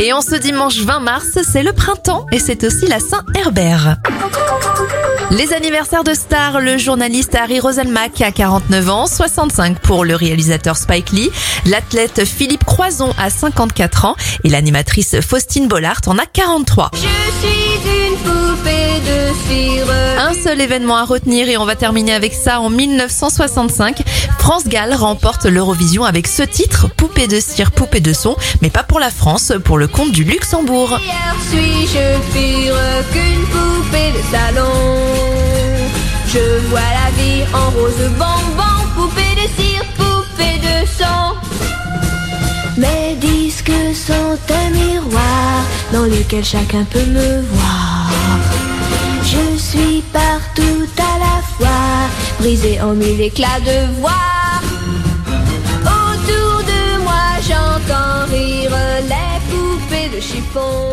Et en ce dimanche 20 mars, c'est le printemps et c'est aussi la Saint-Herbert. Les anniversaires de stars, le journaliste Harry Roselmack a 49 ans, 65 pour le réalisateur Spike Lee, l'athlète Philippe Croison a 54 ans et l'animatrice Faustine Bollard en a 43. Je suis une poupée seul événement à retenir et on va terminer avec ça en 1965. France Gall remporte l'Eurovision avec ce titre, Poupée de cire, poupée de son, mais pas pour la France, pour le compte du Luxembourg. Hier suis-je pire qu'une poupée de salon. Je vois la vie en rose bonbon, poupée de cire, poupée de sang. Mes disques sont un miroir dans lequel chacun peut me voir. Fois, brisée en mille éclats de voix. Autour de moi, j'entends rire les poupées de chiffon.